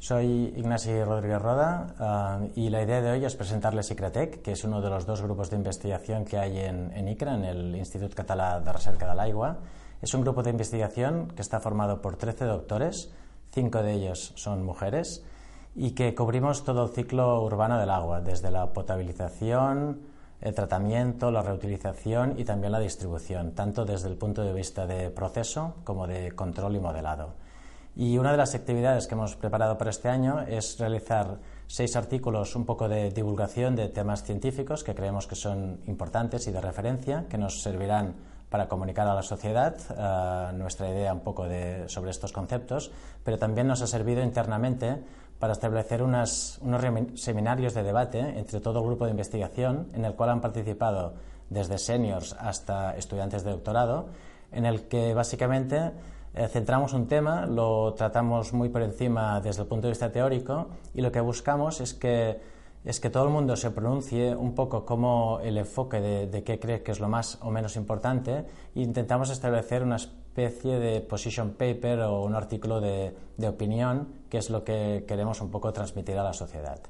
Soy Ignasi Rodríguez Roda uh, y la idea de hoy es presentarles ICRATEC, que es uno de los dos grupos de investigación que hay en, ICRA, en el Institut Català de Recerca de l'Aigua. Es un grupo de investigación que está formado por 13 doctores, cinco de ellos son mujeres, y que cubrimos todo el ciclo urbano del agua, desde la potabilización, el tratamiento, la reutilización y también la distribución, tanto desde el punto de vista de proceso como de control y modelado. Y una de las actividades que hemos preparado para este año es realizar seis artículos, un poco de divulgación de temas científicos que creemos que son importantes y de referencia, que nos servirán para comunicar a la sociedad uh, nuestra idea un poco de, sobre estos conceptos, pero también nos ha servido internamente para establecer unas, unos seminarios de debate entre todo el grupo de investigación en el cual han participado desde seniors hasta estudiantes de doctorado, en el que básicamente eh, centramos un tema, lo tratamos muy por encima desde el punto de vista teórico y lo que buscamos es que, es que todo el mundo se pronuncie un poco como el enfoque de, de qué cree que es lo más o menos importante e intentamos establecer una especie de position paper o un artículo de, de opinión que es lo que queremos un poco transmitir a la sociedad.